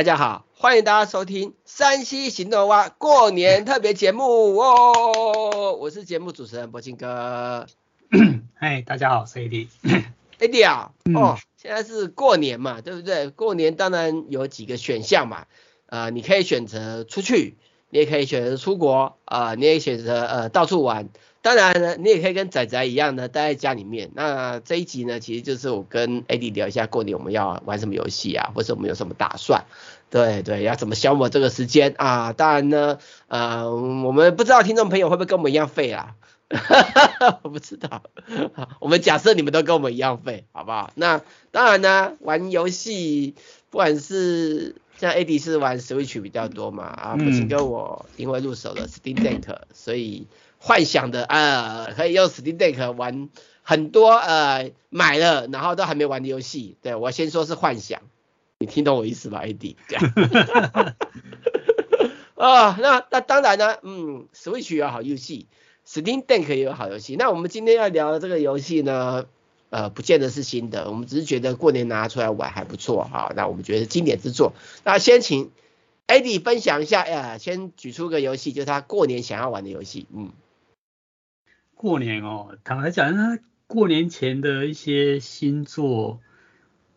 哎，大家好，欢迎大家收听山西行动蛙过年特别节目哦，我是节目主持人博金哥。嗨，大家好，我是 AD。AD 啊，哦，现在是过年嘛，对不对？过年当然有几个选项嘛，呃，你可以选择出去，你也可以选择出国，啊、呃，你也选择呃到处玩。当然呢，你也可以跟仔仔一样呢，待在家里面。那这一集呢，其实就是我跟 AD 聊一下过年我们要玩什么游戏啊，或者我们有什么打算。对对，要怎么消磨这个时间啊？当然呢，呃，我们不知道听众朋友会不会跟我们一样废啦？我不知道。我们假设你们都跟我们一样废，好不好？那当然呢，玩游戏，不管是像 AD 是玩 Switch 比较多嘛，啊，不是跟我因为入手了 Steam Deck，所以。幻想的呃，可以用 Steam Deck 玩很多呃买了然后都还没玩的游戏。对，我先说是幻想，你听懂我意思吧，AD？啊，那那当然呢，嗯，Switch 有好游戏，Steam Deck 也有好游戏。那我们今天要聊的这个游戏呢，呃，不见得是新的，我们只是觉得过年拿出来玩还不错哈。那我们觉得是经典之作。那先请 AD 分享一下，呃，先举出个游戏，就是他过年想要玩的游戏，嗯。过年哦，坦白讲，他过年前的一些新作，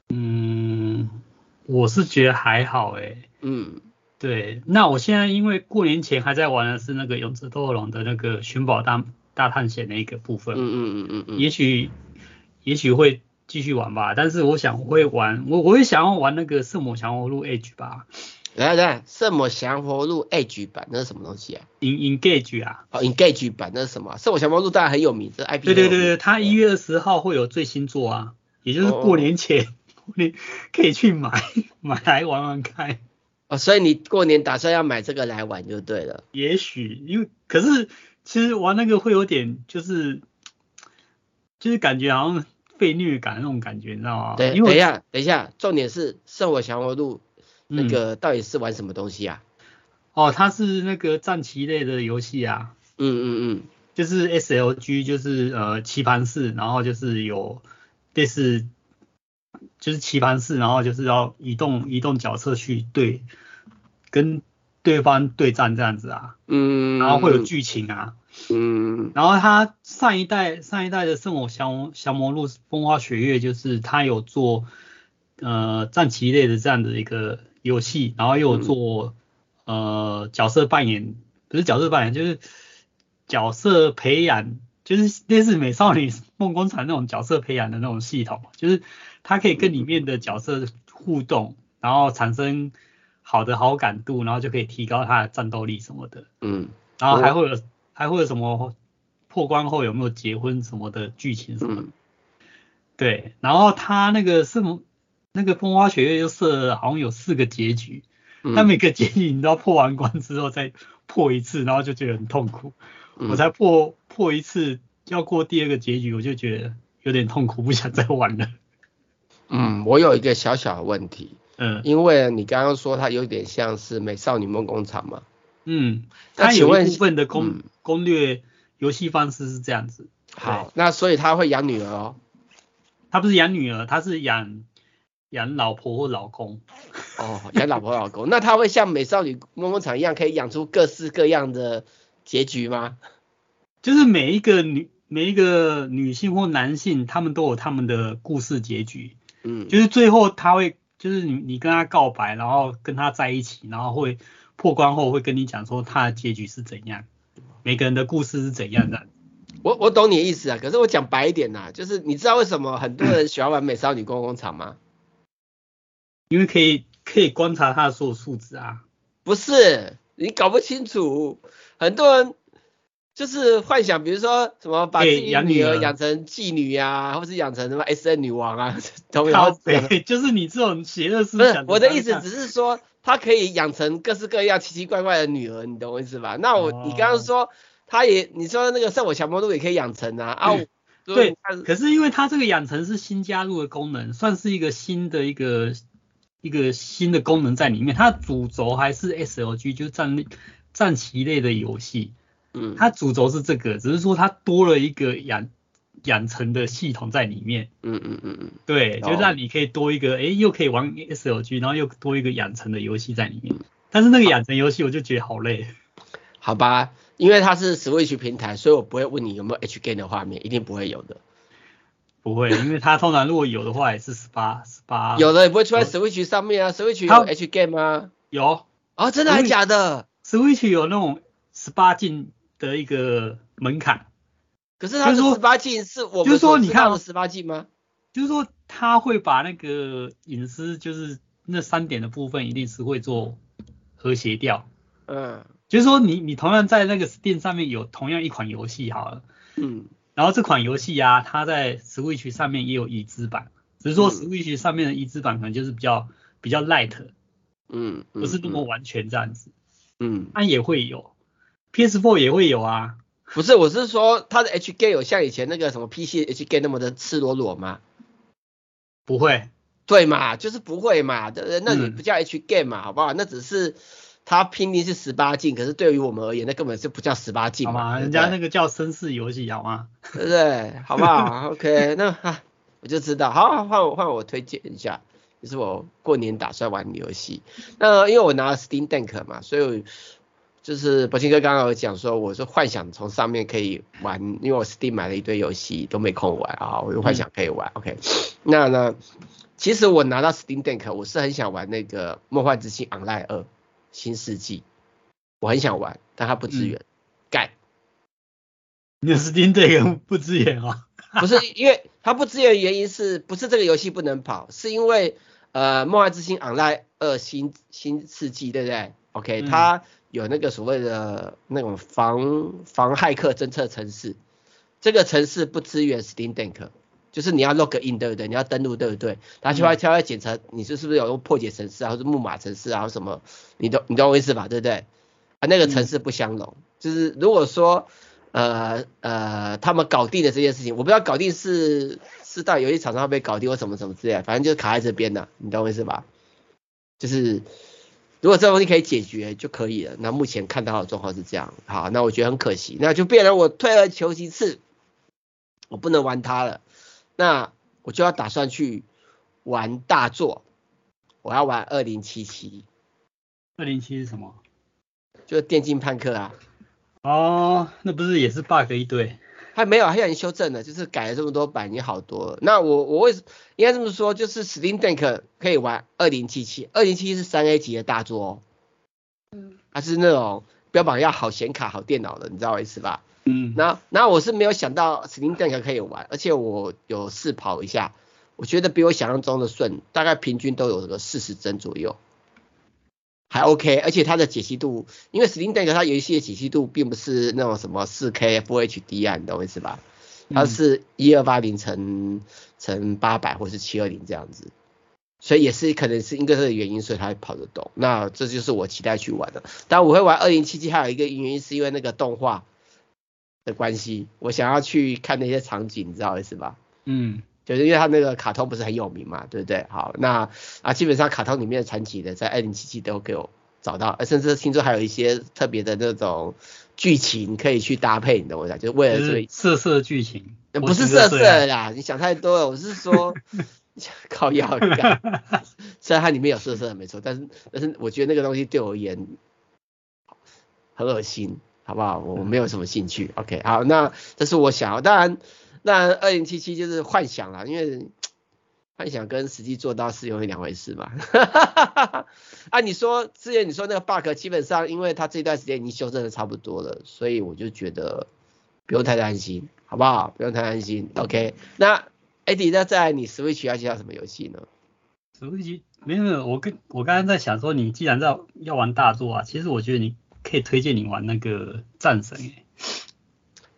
嗯，我是觉得还好哎，嗯，对，那我现在因为过年前还在玩的是那个勇者斗恶龙的那个寻宝大大探险那个部分，嗯嗯嗯嗯嗯，也许也许会继续玩吧，但是我想我会玩，我我会想要玩那个圣母降魔录 Edge 吧。来来，圣魔降魔录 Edge 版那是什么东西啊？Engage 啊，哦，Engage 版那是什么？圣母降魔录当然很有名，这 IP。对对对对，它一月二十号会有最新作啊，也就是过年前，你、哦、可以去买买来玩玩看。哦，所以你过年打算要买这个来玩就对了。也许，因为可是其实玩那个会有点就是就是感觉好像被虐感那种感觉，你知道吗？对，等一下等一下，重点是圣火降魔录。那个到底是玩什么东西啊？哦，它是那个战棋类的游戏啊。嗯嗯嗯，就是 SLG，就是呃棋盘式，然后就是有类似就是棋盘式，然后就是要移动移动角色去对跟对方对战这样子啊。嗯。然后会有剧情啊。嗯。然后他上一代上一代的圣火降降魔录风花雪月，就是他有做呃战棋类的这样的一个。游戏，然后又有做、嗯、呃角色扮演，不是角色扮演，就是角色培养，就是类似美少女梦工厂那种角色培养的那种系统，就是它可以跟里面的角色互动，然后产生好的好感度，然后就可以提高他的战斗力什么的。嗯，然后还会有、哦、还会有什么破关后有没有结婚什么的剧情什么的。嗯、对，然后他那个是。那个风花雪月就设了好像有四个结局，那、嗯、每个结局你都要破完关之后再破一次，然后就觉得很痛苦。嗯、我才破破一次，要过第二个结局，我就觉得有点痛苦，不想再玩了。嗯，我有一个小小的问题，嗯，因为你刚刚说它有点像是美少女梦工厂嘛，嗯，它有一部分的攻、嗯、攻略游戏方式是这样子。好，那所以他会养女儿哦？他不是养女儿，他是养。养老婆或老公，哦，养老婆老公，那他会像美少女梦工厂一样，可以养出各式各样的结局吗？就是每一个女每一个女性或男性，他们都有他们的故事结局，嗯，就是最后他会，就是你你跟他告白，然后跟他在一起，然后会破关后会跟你讲说他的结局是怎样，每个人的故事是怎样的。我我懂你的意思啊，可是我讲白一点呐、啊，就是你知道为什么很多人喜欢玩美少女梦工厂吗？因为可以可以观察他的所有数值啊，不是你搞不清楚，很多人就是幻想，比如说什么把自己的女儿养成妓女啊，或是养成什么 S N 女王啊，都有。就是你这种邪恶思想。我的意思只是说，他可以养成各式各样奇奇怪怪的女儿，你懂我意思吧？那我、哦、你刚刚说他也你说那个圣火强魔录也可以养成啊啊，对，可是因为它这个养成是新加入的功能，算是一个新的一个。一个新的功能在里面，它主轴还是 SLG，就是战战棋类的游戏。嗯，它主轴是这个，只是说它多了一个养养成的系统在里面。嗯嗯嗯嗯。对，就让你可以多一个，哎，又可以玩 SLG，然后又多一个养成的游戏在里面。但是那个养成游戏我就觉得好累。好吧，因为它是 Switch 平台，所以我不会问你有没有 H game 的画面，一定不会有的。不会，因为它通常如果有的话也是十八十八。有的也不会出在 Switch 上面啊，Switch 有 H game 吗？有。哦，真的还假的？Switch 有那种十八禁的一个门槛。可是他说十八禁是我们说你看的十八禁吗？就是说他会把那个隐私，就是那三点的部分，一定是会做和谐掉。嗯。就是说你你同样在那个 Steam 上面有同样一款游戏好了。嗯。然后这款游戏啊，它在 Switch 上面也有移植版，只是说 Switch 上面的移植版可能就是比较比较 light。嗯。不是那么完全这样子。嗯。它也会有，PS4 也会有啊。不是，我是说它的 H game 有像以前那个什么 PC H game 那么的赤裸裸吗？不会。对嘛，就是不会嘛，那你不叫 H game 嘛，好不好？那只是它拼命是十八禁，可是对于我们而言，那根本就不叫十八禁嘛。人家那个叫绅士游戏，好吗？对不对？好不好？OK，那哈，我就知道。好，换我换我推荐一下，就是我过年打算玩的游戏。那因为我拿了 Steam Deck 嘛，所以。就是柏青哥刚刚有讲说，我是幻想从上面可以玩，因为我 Steam 买了一堆游戏都没空玩啊，我就幻想可以玩。嗯、OK，那呢，其实我拿到 Steam Deck，我是很想玩那个《梦幻之星 Online 二：新世纪》，我很想玩，但它不支援，干、嗯。你的 Steam Deck 不支援啊？不是，因为它不支援，原因是不是这个游戏不能跑？是因为呃，《梦幻之星 Online 二：新新世纪》，对不对？OK，它。有那个所谓的那种防防骇客侦测程式，这个程式不支援 Steam Deck，就是你要 log in 对不对？你要登录对不对？它就会它会检查你是是不是有用破解程式啊，或者木马程式啊，或什么，你懂你懂我意思吧？对不对？啊，那个程式不相容，就是如果说呃呃他们搞定了这件事情，我不知道搞定是是到游戏厂商被搞定或什么什么之类，反正就是卡在这边的，你懂我意思吧？就是。如果这个东西可以解决就可以了，那目前看到的状况是这样，好，那我觉得很可惜，那就变成我退而求其次，我不能玩它了，那我就要打算去玩大作，我要玩二零七七。二零七是什么？就是电竞判客啊。哦，那不是也是 bug 一堆？还没有，还已经修正了，就是改了这么多版，已经好多了。那我我为什应该这么说，就是 Steam Deck 可以玩二零七七，二零七七是三 A 级的大作哦，嗯，它是那种标榜要好显卡、好电脑的，你知道我意思吧？嗯，那那我是没有想到 Steam Deck 可以玩，而且我有试跑一下，我觉得比我想象中的顺，大概平均都有个四十帧左右。还 OK，而且它的解析度，因为 Steam Deck 它游戏的解析度并不是那种什么 4K Full HD 啊，你懂我意思吧？它是一二八零乘乘八百或是七二零这样子，所以也是可能是因为这个原因，所以它会跑得动。那这就是我期待去玩的。但我会玩二零七七，还有一个原因是因为那个动画的关系，我想要去看那些场景，你知道我意思吧？嗯。就是因为他那个卡通不是很有名嘛，对不对？好，那啊基本上卡通里面的传奇的在二零七七都给我找到，甚至听说还有一些特别的那种剧情可以去搭配，你懂我意思？就是为了这个色色剧情，不是色色啦，你想太多了。我是说 靠药感，虽然它里面有色色的没错，但是但是我觉得那个东西对我而言很恶心，好不好？我没有什么兴趣。OK，好，那这是我想要，当然。那二零七七就是幻想啦，因为 幻想跟实际做到是有两回事嘛。啊，你说之前你说那个 bug，基本上因为它这段时间已经修正的差不多了，所以我就觉得不用太担心，好不好？不用太担心。OK，那 Eddie，那在你 Switch 要介绍什么游戏呢？Switch 没有没有，我跟我刚刚在想说，你既然在要玩大作啊，其实我觉得你可以推荐你玩那个战神诶、欸。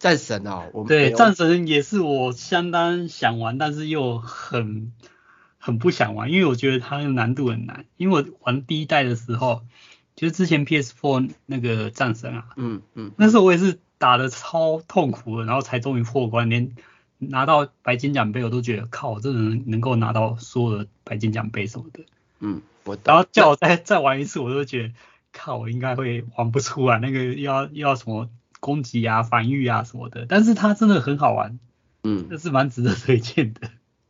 战神哦，我对战神也是我相当想玩，但是又很很不想玩，因为我觉得它的难度很难。因为我玩第一代的时候，就是之前 PS4 那个战神啊，嗯嗯，那时候我也是打的超痛苦的，然后才终于破关，连拿到白金奖杯我都觉得靠，这人能够拿到所有的白金奖杯什么的，嗯，我然后叫我再 再玩一次，我都觉得靠，我应该会玩不出来，那个要要什么。攻击啊，防御啊什么的，但是它真的很好玩。嗯，这是蛮值得推荐的。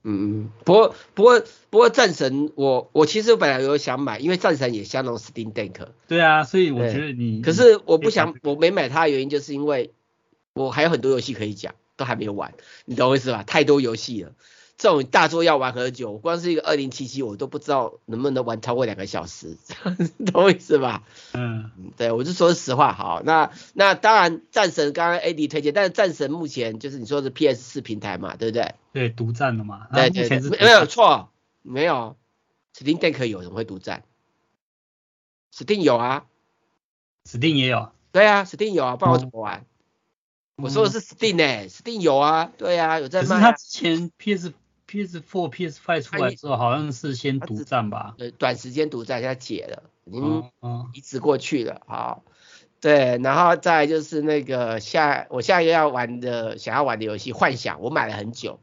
嗯嗯，不过不过不过战神我我其实本来有想买，因为战神也相当 Steam Deck。对啊，所以我觉得你。可是我不想我没买它的原因就是因为我还有很多游戏可以讲，都还没有玩，你懂我意思吧？太多游戏了。这种大作要玩很久，我光是一个二零七七，我都不知道能不能玩超过两个小时，懂我意思吧？嗯，对，我就说实话。好，那那当然，战神刚刚 AD 推荐，但是战神目前就是你说是 PS 四平台嘛，对不对？对，独占的嘛。对对对，没有错，没有，Steam Deck 有人会独占，Steam 有啊，Steam 也有。对啊，Steam 有啊，不然我怎么玩？嗯、我说的是 Steam 诶，Steam 有啊，对啊，有在卖、啊。可是他之前 PS PS4、PS5 出来之后，好像是先独占吧？对，短时间独占，现在解了，已经移植过去了。好，对，然后再就是那个下，我下一个要玩的，想要玩的游戏《幻想》，我买了很久，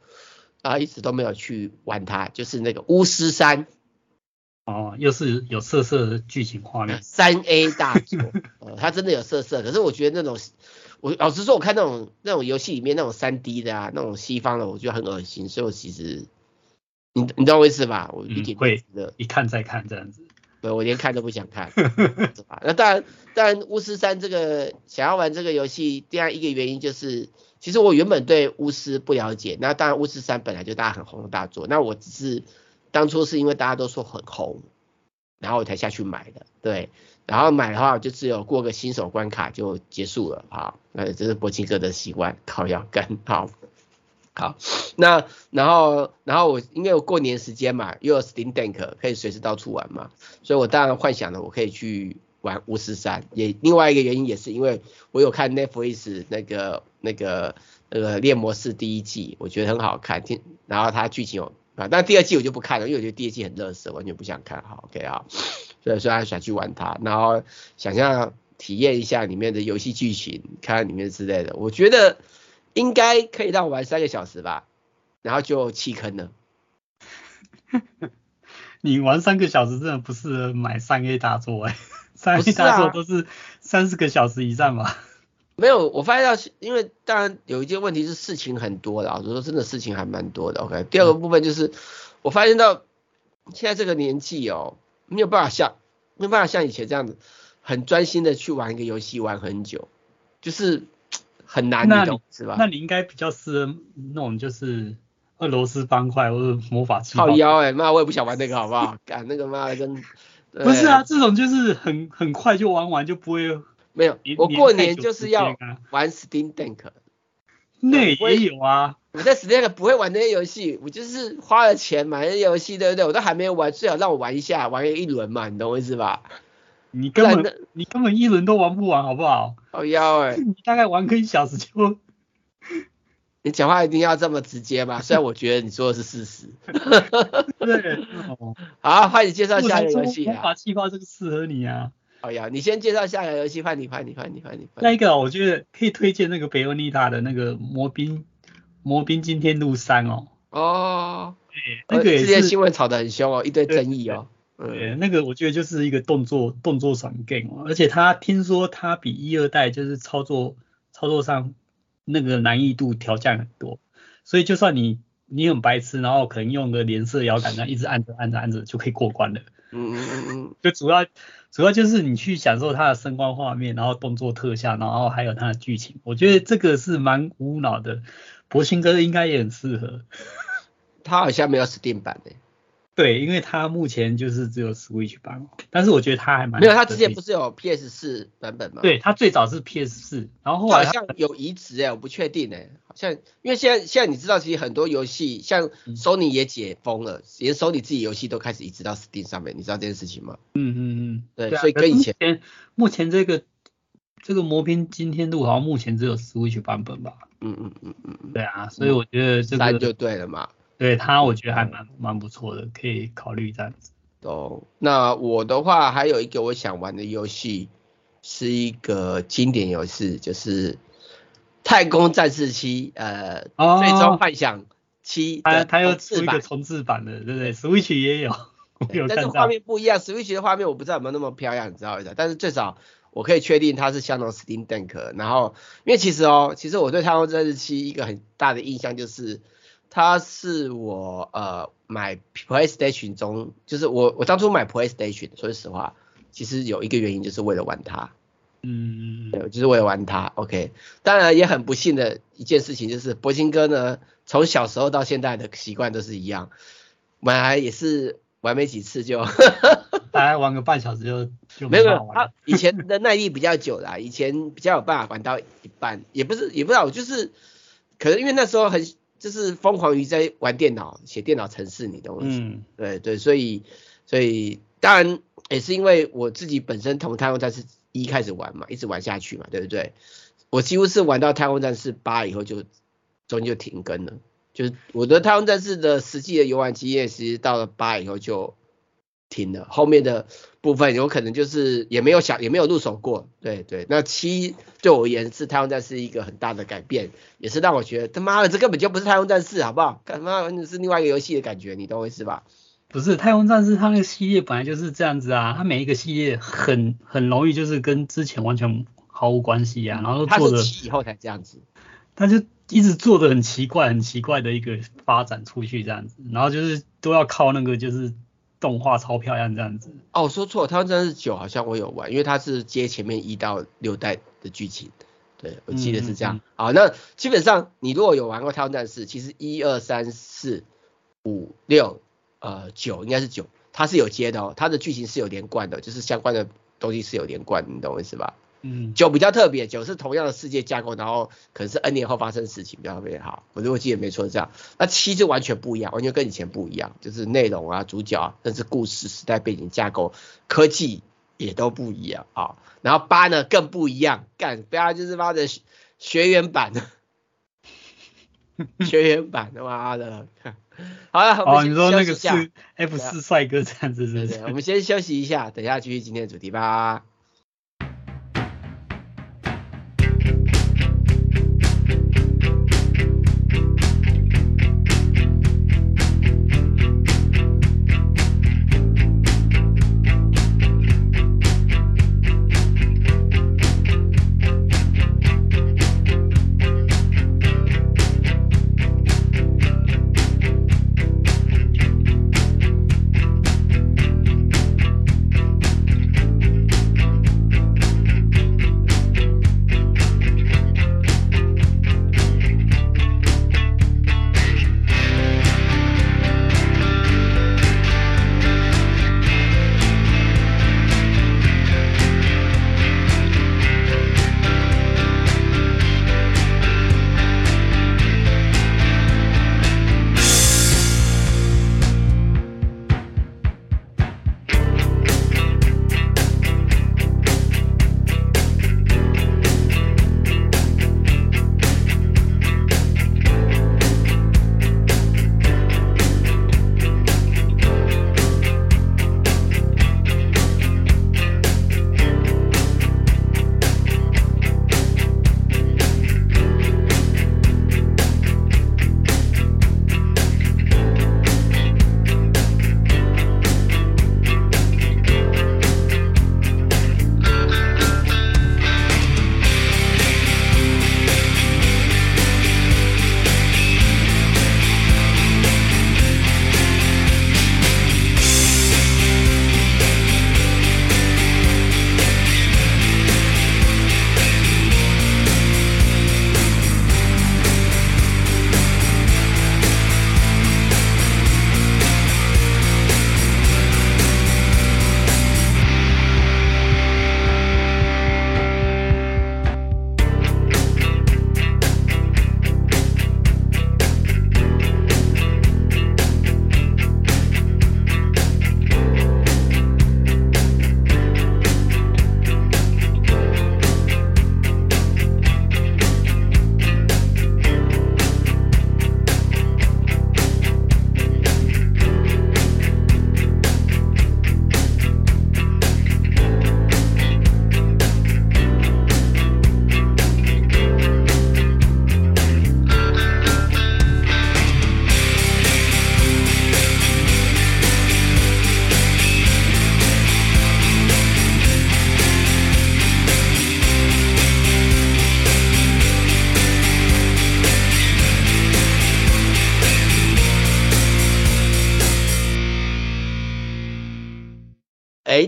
啊，一直都没有去玩它，就是那个巫师三。哦，又是有色色的剧情画面。三 A 大作，呃，它真的有色色，可是我觉得那种。我老实说，我看那种那种游戏里面那种三 D 的啊，那种西方的，我觉得很恶心，所以我其实，你你懂我意思吧？我一点会的，一看再看这样子。对，我连看都不想看？那当然，当然，巫师三这个想要玩这个游戏，第二一个原因就是，其实我原本对巫师不了解，那当然巫师三本来就大家很红的大作，那我只是当初是因为大家都说很红，然后我才下去买的，对。然后买的话，就只有过个新手关卡就结束了，好，那这是柏青哥的习惯，靠腰杆，好，好，那然后然后我因为我过年时间嘛，又有 Steam Deck 可以随时到处玩嘛，所以我当然幻想了我可以去玩巫师三，也另外一个原因也是因为我有看 Netflix 那个那个那个猎魔士第一季，我觉得很好看，听，然后它剧情有啊，但第二季我就不看了，因为我觉得第二季很垃圾，完全不想看，好，OK 啊。所以说还想去玩它，然后想要体验一下里面的游戏剧情，看看里面之类的。我觉得应该可以让我玩三个小时吧，然后就弃坑了。你玩三个小时真的不适合买三 A 大作哎，三 A 大作都是三四个小时以上吧？啊、没有，我发现到，因为当然有一件问题是事情很多的，我说真的事情还蛮多的。OK，第二个部分就是、嗯、我发现到现在这个年纪哦。没有办法像没有办法像以前这样子很专心的去玩一个游戏玩很久，就是很难，你懂是吧？那你应该比较适合那种就是俄罗斯方块或者魔法气。靠腰哎、欸，妈我也不想玩那个好不好？干那个妈跟不是啊，这种就是很很快就玩完就不会没有。我过年就是要玩 Steam Deck。那也有啊，我在 Steam 不会玩那些游戏，我就是花了钱买那些游戏，对不对？我都还没有玩，最好让我玩一下，玩一轮嘛，你懂我意思吧？你根本你根本一轮都玩不完，好不好？好妖哎！你大概玩个一小时就，你讲话一定要这么直接吗？虽然我觉得你说的是事实。对，好，欢迎介绍下一个游戏啊。魔法气泡这个适合你啊。好呀，你先介绍下一个游戏，换你，换你，换你，换你。那一个我觉得可以推荐那个贝欧尼塔的那个魔兵魔兵今天入三哦。哦。对，那个也是。之前新闻炒得很凶哦，一堆争议哦。对，对，对，那个我觉得就是一个动作动作爽 game，而且他听说他比一二代就是操作操作上那个难易度调降很多，所以就算你你很白痴，然后可能用个连射摇杆，那一直按着按着按着就可以过关了。嗯嗯嗯嗯。就主要。主要就是你去享受它的声光画面，然后动作特效，然后还有它的剧情，我觉得这个是蛮无脑的。柏青哥应该也很适合。他好像没有 Steam 版的。对，因为他目前就是只有 Switch 版，但是我觉得他还蛮没有，他之前不是有 PS 四版本吗？对，他最早是 PS 四，然后后来好像有移植哎，我不确定哎，好像因为现在现在你知道，其实很多游戏像 Sony 也解封了，连 Sony 自己游戏都开始移植到 Steam 上面，你知道这件事情吗？嗯嗯嗯，对，所以跟以前目前这个这个魔兵惊天度好像目前只有 Switch 版本吧？嗯嗯嗯嗯嗯，对啊，所以我觉得这个就对了嘛。对它，我觉得还蛮蛮不错的，可以考虑这样子。哦，那我的话还有一个我想玩的游戏，是一个经典游戏，就是《太空战士七》呃，哦、最终幻想七。它它又出一个重制版的，对不对？Switch 也有，有但是画面不一样，Switch 的画面我不知道有没有那么漂亮，你知道吗？但是最少我可以确定它是相同 Steam Deck。然后，因为其实哦，其实我对《太空战士七》一个很大的印象就是，它是我呃买 PlayStation 中，就是我我当初买 PlayStation，说实话，其实有一个原因就是为了玩它。嗯，对，就是为了玩它。OK，当然也很不幸的一件事情就是，柏青哥呢，从小时候到现在的习惯都是一样，本来也是玩没几次就，大概玩个半小时就就没有没有。他以前的耐力比较久啦，以前比较有办法玩到一半，也不是也不知道，就是可能因为那时候很就是疯狂于在玩电脑，写电脑程式，你懂我意思？嗯，对对，所以所以当然也是因为我自己本身同太空战士。一开始玩嘛，一直玩下去嘛，对不对？我几乎是玩到《太空战士八》以后就中间就停更了，就是我的《太空战士》的实际的游玩经验，其实到了八以后就停了，后面的部分有可能就是也没有想也没有入手过，对对。那七对我而言是《太空战士》一个很大的改变，也是让我觉得他妈的这根本就不是《太空战士》，好不好？他妈的是另外一个游戏的感觉，你懂我意思吧？不是太空战士，它那个系列本来就是这样子啊，它每一个系列很很容易就是跟之前完全毫无关系啊，然后做的以后才这样子，他就一直做的很奇怪，很奇怪的一个发展出去这样子，然后就是都要靠那个就是动画超漂亮这样子。哦，我说错，太空战士九好像我有玩，因为它是接前面一到六代的剧情，对我记得是这样。嗯嗯嗯好，那基本上你如果有玩过太空战士，其实一二三四五六。呃，九应该是九，它是有接的哦，它的剧情是有连贯的，就是相关的东西是有连贯，你懂我意思吧？嗯，九比较特别，九是同样的世界架构，然后可能是 N 年后发生的事情比较特别好，我如果记得没错是这样。那七就完全不一样，完全跟以前不一样，就是内容啊、主角啊，甚至故事、时代背景、架构、科技也都不一样啊。然后八呢更不一样，干八就是妈的学员版的，学员版的 妈的。好了，哦，你说那个是 F 四帅哥这样子是不是？我们先休息一下，等一下继续今天的主题吧。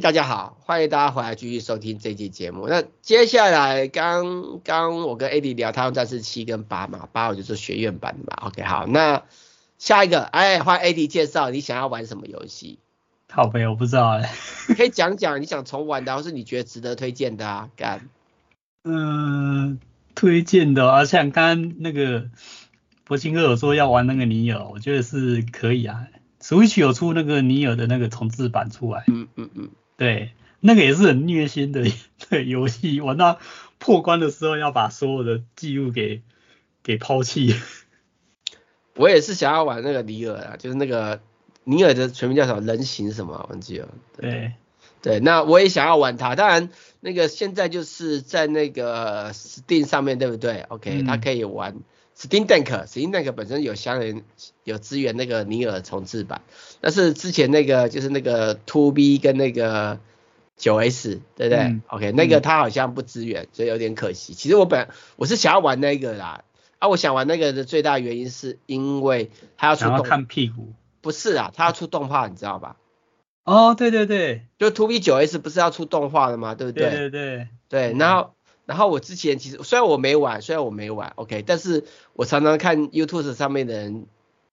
大家好，欢迎大家回来继续收听这期节目。那接下来刚刚我跟 AD 聊，他用战士七跟八嘛，八我就是学院版的嘛。OK，好，那下一个，哎，换 AD 介绍，你想要玩什么游戏？好呗，我不知道哎，可以讲讲你想重玩的，或是你觉得值得推荐的啊？干，嗯，推荐的啊，像刚刚那个博兴哥有说要玩那个尼尔，我觉得是可以啊。Switch 有出那个尼尔的那个重置版出来，嗯嗯嗯，对，那个也是很虐心的 对游戏，玩到破关的时候要把所有的记录给给抛弃。我也是想要玩那个尼尔啊，就是那个。尼尔的全名叫什么？人形什么？忘记了。对对，那我也想要玩它。当然，那个现在就是在那个 Steam 上面对不对？OK，它可以玩 Steam Deck，Steam Deck 本身有相连有支援那个尼尔重置版，但是之前那个就是那个 Two B 跟那个九 S，对不对、嗯、？OK，那个它好像不支援，所以有点可惜。其实我本我是想要玩那个啦，啊，我想玩那个的最大原因是因为它要出动看屁股。不是啊，它要出动画，你知道吧？哦，对对对，就 To B 九 S 不是要出动画的吗？对不对？对对对，对。然后，然后我之前其实虽然我没玩，虽然我没玩，OK，但是我常常看 YouTube 上面的人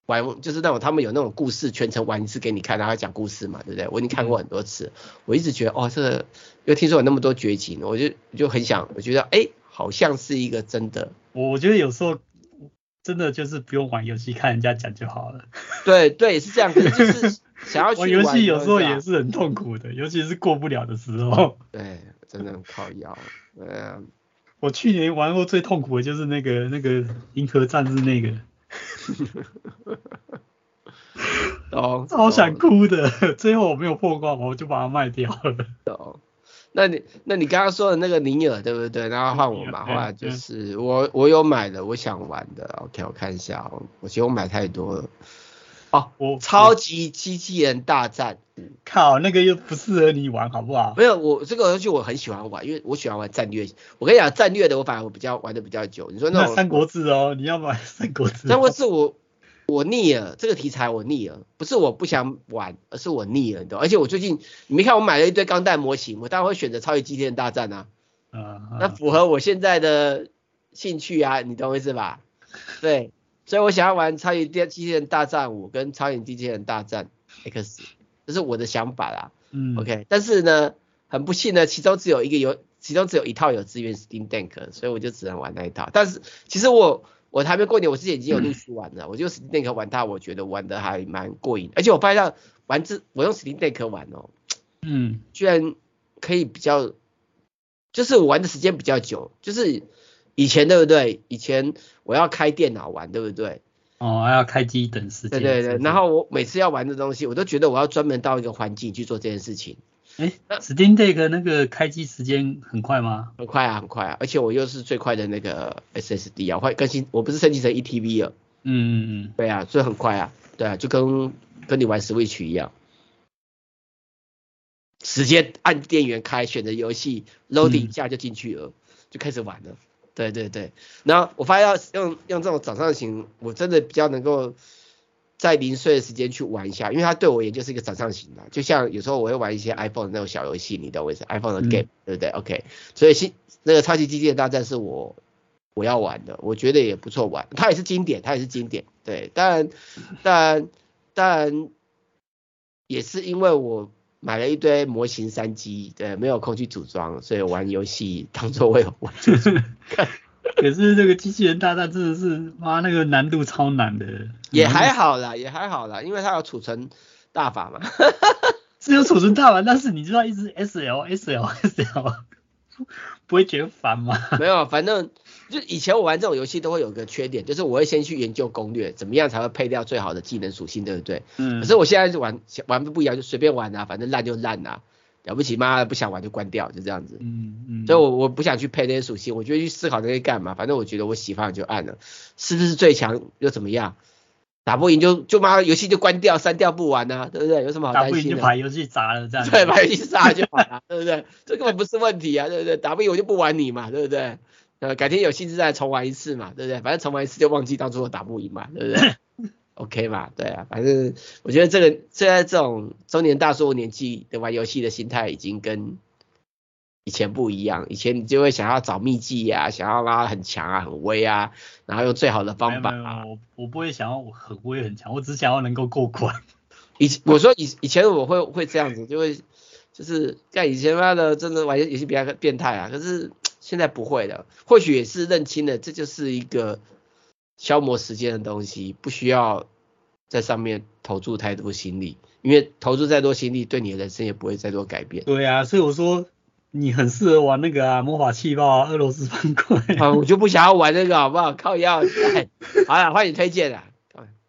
玩，就是那种他们有那种故事全程玩一次给你看，然后讲故事嘛，对不对？我已经看过很多次，嗯、我一直觉得哦，这个因为听说有那么多绝情，我就就很想，我觉得哎，好像是一个真的。我觉得有时候。真的就是不用玩游戏，看人家讲就好了。对对，是这样。可是 就是想要去玩游戏，有时候也是很痛苦的，尤其是过不了的时候。对，真的很靠腰。对啊，我去年玩过最痛苦的就是那个那个银河战士那个。哦，超想哭的，最后我没有破关，我就把它卖掉了。哦。那你那你刚刚说的那个尼尔对不对？然后换我嘛，后来就是我我有买的，我想玩的。OK，我看一下哦，我觉得我买太多了。哦，我超级机器人大战。靠，那个又不适合你玩，好不好？没有，我这个游戏我很喜欢玩，因为我喜欢玩战略。我跟你讲，战略的我反而我比较玩的比较久。你说那种三国志哦，你要玩三国志。三国志我。我腻了，这个题材我腻了，不是我不想玩，而是我腻了，你懂？而且我最近，你没看我买了一堆钢弹模型，我当然会选择超级机器人大战啊，啊，那符合我现在的兴趣啊，你懂我意思吧？对，所以我想要玩超级机器人大战五跟超级机器人大战 X，这是我的想法啦。嗯，OK，但是呢，很不幸呢，其中只有一个有，其中只有一套有支援 Steam Deck，所以我就只能玩那一套。但是其实我。我还没过年，我之前已经有陆续玩了，嗯、我就 Steam Deck 玩它，我觉得玩的还蛮过瘾，而且我发现玩这我用 Steam Deck 玩哦，嗯，居然可以比较，就是我玩的时间比较久，就是以前对不对？以前我要开电脑玩对不对？哦，要开机等时间。对对对，然后我每次要玩的东西，我都觉得我要专门到一个环境去做这件事情。哎，Steam Deck 那个开机时间很快吗？很快啊，很快啊，而且我又是最快的那个 SSD 啊，快更新，我不是升级成 ETB 了。嗯嗯嗯，对啊，所以很快啊，对啊，就跟跟你玩 Switch 一样，直接按电源开，选择游戏，loading 一下就进去了，嗯、就开始玩了。对对对，然后我发现要用用这种早上型，我真的比较能够。在零碎的时间去玩一下，因为它对我也就是一个早上型的，就像有时候我会玩一些 iPhone 的那种小游戏，你懂我意思？iPhone 的 game，、嗯、对不对？OK，所以新那个超级机器人大战是我我要玩的，我觉得也不错玩，它也是经典，它也是经典，对，但但但也是因为我买了一堆模型三机，对，没有空去组装，所以玩游戏当作为玩。可是这个机器人大战真的是妈，那个难度超难的。也还好啦，也还好啦，因为它有储存大法嘛。是有储存大法，但是你知道一直 S L S L S L 不会觉得烦吗？没有，反正就以前我玩这种游戏都会有个缺点，就是我会先去研究攻略，怎么样才会配掉最好的技能属性，对不对？嗯。可是我现在是玩玩不一样，就随便玩啊，反正烂就烂啊。了不起妈，不想玩就关掉，就这样子。嗯嗯。所以我我不想去配那些属性，我觉得去思考那些干嘛？反正我觉得我喜欢就按了，是不是最强又怎么样？打不赢就就妈游戏就关掉删掉不玩啊，对不对？有什么好担心的？打不赢就把游戏砸了这样。对，把游戏砸了就好了，对不对？这根本不是问题啊，对不对？打不赢我就不玩你嘛，对不对？呃，改天有兴致再重玩一次嘛，对不对？反正重玩一次就忘记当初我打不赢嘛，对不对 OK 嘛，对啊，反正我觉得这个现在这种中年大叔年纪的玩游戏的心态已经跟以前不一样，以前你就会想要找秘技呀、啊，想要拉很强啊，很威啊，然后用最好的方法啊。我我不会想要很威很强，我只想要能够过关。以我说以以前我会会这样子，就会就是像以前妈的真的玩游戏比较变态啊，可是现在不会了，或许也是认清了这就是一个。消磨时间的东西，不需要在上面投注太多心力，因为投注再多心力，对你的人生也不会再多改变。对啊，所以我说你很适合玩那个啊，魔法气泡啊，俄罗斯方块。啊，我就不想要玩那个，好不好？靠腰。好了，欢迎推荐啊。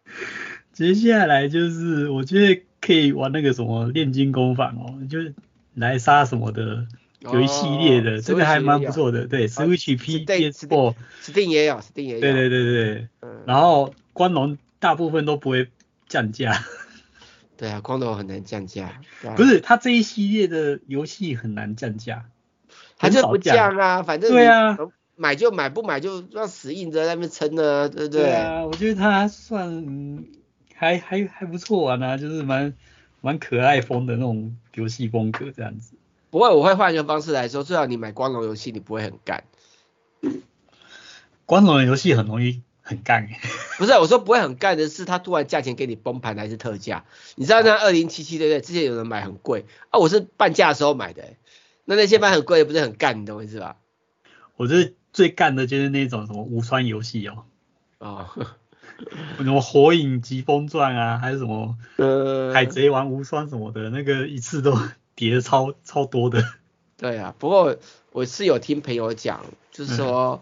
接下来就是我觉得可以玩那个什么炼金工坊哦，就是来杀什么的。有一系列的，这个还蛮不错的，对，Switch P PS4，Steam 也有，Steam 也有，对对对对，然后光荣大部分都不会降价，对啊，光荣很难降价，不是，它这一系列的游戏很难降价，它就不降啊，反正对啊，买就买，不买就让死硬在那边撑呢，对不对？对啊，我觉得它算还还还不错玩啊，就是蛮蛮可爱风的那种游戏风格这样子。不会，我会换一个方式来说，最好你买光荣游戏，你不会很干。光荣的游戏很容易很干。不是，我说不会很干的是，它突然价钱给你崩盘还是特价？你知道那二零七七对不对？之前有人买很贵啊，我是半价的时候买的。那那些卖很贵的不是很干，你懂我意思吧？我觉得最干的就是那种什么无双游戏哦。哦。什么火影疾风传啊，还是什么呃海贼王无双什么的，那个一次都。叠的超超多的，对啊，不过我是有听朋友讲，就是说，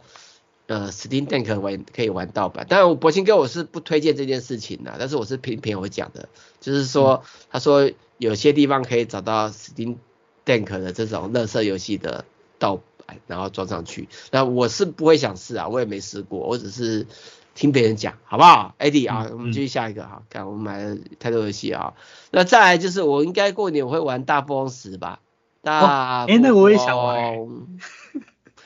嗯、呃，Steam Deck 玩可以玩盗版，当然我博鑫哥我是不推荐这件事情的，但是我是听朋友讲的，就是说，嗯、他说有些地方可以找到 Steam Deck 的这种垃圾游戏的盗版，然后装上去，那我是不会想试啊，我也没试过，我只是。听别人讲，好不好？Eddie 啊，我们继续下一个哈。看我们买了太多游戏啊，那再来就是我应该过年我会玩大富翁十吧？大，哎，那个我也想玩。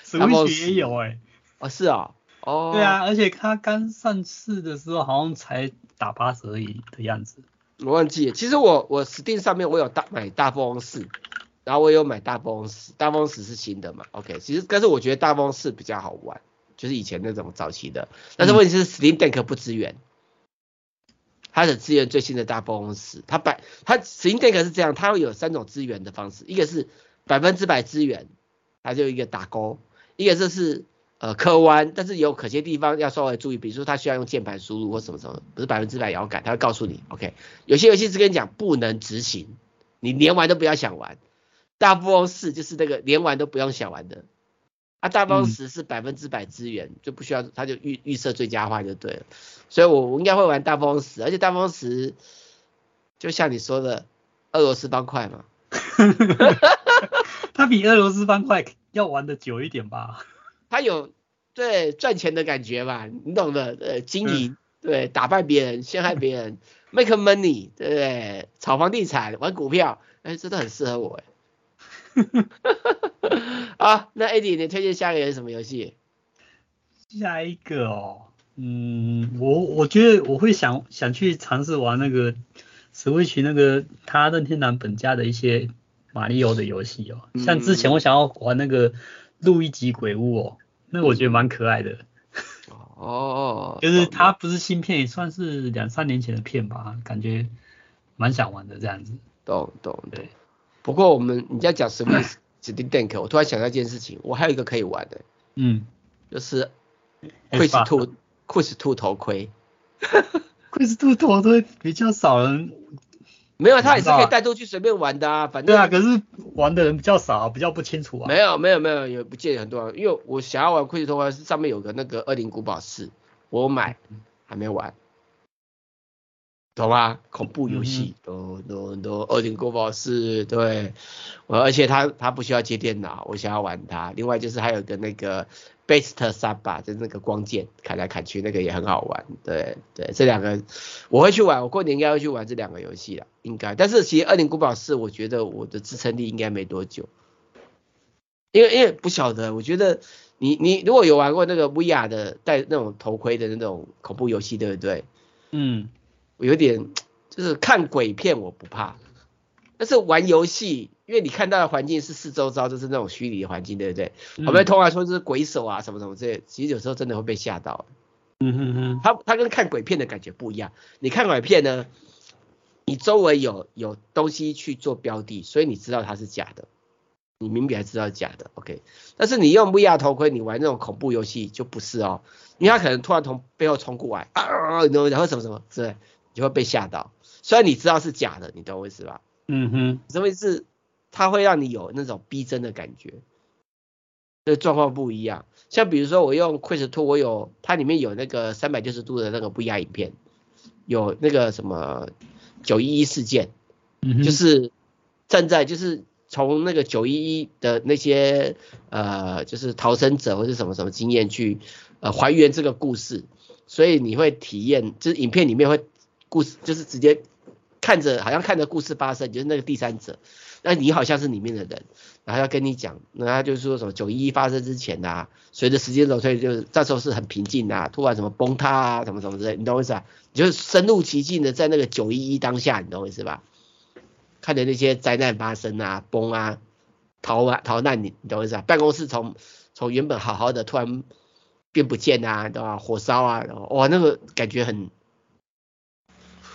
Switch 也有哎。哦，是啊。哦。对啊，而且它刚上市的时候好像才打八折而已的样子。我忘记了，其实我我 Steam 上面我有大买大富翁四，然后我有买大富翁十，大富翁十是新的嘛？OK，其实但是我觉得大富翁四比较好玩。就是以前那种早期的，但是问题是 Steam Deck 不支援，它的支援最新的大富翁十，它百它 Steam Deck 是这样，它会有三种支援的方式，一个是百分之百支援，它就一个打勾，一个就是呃刻弯，但是有可些地方要稍微注意，比如说它需要用键盘输入或什么什么，不是百分之百摇杆，它会告诉你，OK，有些游戏是跟你讲不能执行，你连玩都不要想玩，大富翁四就是那个连玩都不用想玩的。啊，大富翁十是百分之百资源，嗯、就不需要，他就预预设最佳化就对了。所以我我应该会玩大富翁十，而且大富翁十就像你说的俄罗斯方块嘛，它比俄罗斯方块要玩的久一点吧？它有对赚钱的感觉吧？你懂的，呃，经营、嗯、对打败别人、陷害别人，make money 对不对？炒房地产、玩股票，哎、欸，真的很适合我哎。啊，那 Eddie 你推荐下一个是什么游戏？下一个哦，嗯，我我觉得我会想想去尝试玩那个 Switch 那个他任天堂本家的一些马里奥的游戏哦，像之前我想要玩那个路易吉鬼屋哦，那个我觉得蛮可爱的。哦，就是它不是新片，也算是两三年前的片吧，感觉蛮想玩的这样子。懂懂对。不过我们你在讲 Switch Steam Deck，我突然想到一件事情，我还有一个可以玩的，嗯，就是 Quest Two Quest Two 头盔，Quest Two 头盔比较少人，没有，它也是可以带出去随便玩的啊，反正对啊，可是玩的人比较少，比较不清楚啊。没有没有没有，也不见得很多人，因为我想要玩 Quest 头盔，上面有个那个二零古堡四，我买还没玩。懂吗？恐怖游戏，都都都，二零古堡是，对，而且它它不需要接电脑，我想要玩它。另外就是还有个那个 Best Saba，就是那个光剑砍来砍去那个也很好玩，对对，这两个我会去玩，我过年应该会去玩这两个游戏了，应该。但是其实二零古堡四我觉得我的支撑力应该没多久，因为因为不晓得，我觉得你你如果有玩过那个 VR 的戴那种头盔的那种恐怖游戏，对不对？嗯。我有点 就是看鬼片我不怕，但是玩游戏，因为你看到的环境是四周遭，就是那种虚拟的环境，对不对？嗯、我们通常说就是鬼手啊什么什么之类，其实有时候真的会被吓到。嗯哼哼，它它跟看鬼片的感觉不一样。你看鬼片呢，你周围有有东西去做标的，所以你知道它是假的，你明明还知道是假的，OK。但是你用 VR 头盔，你玩那种恐怖游戏就不是哦，因为他可能突然从背后冲过来啊，然后什么什么之类，你就会被吓到。虽然你知道是假的，你懂我意思吧？嗯哼，什么意思？它会让你有那种逼真的感觉。这状况不一样，像比如说我用 Quest 2，我有它里面有那个三百六十度的那个不压影片，有那个什么九一一事件，嗯，就是站在就是从那个九一一的那些呃就是逃生者或者什么什么经验去呃还原这个故事，所以你会体验就是影片里面会故事就是直接看着好像看着故事发生，就是那个第三者。那你好像是里面的人，然后要跟你讲，那他就是说什么九一一发生之前啊，随着时间走，退就是这时候是很平静啊，突然什么崩塌啊，什么什么之类，你懂我意思吧？你就是深入其境的在那个九一一当下，你懂我意思吧？看着那些灾难发生啊，崩啊，逃啊逃难，你你懂我意思啊？办公室从从原本好好的突然变不见啊，对吧？火烧啊，哇那个感觉很，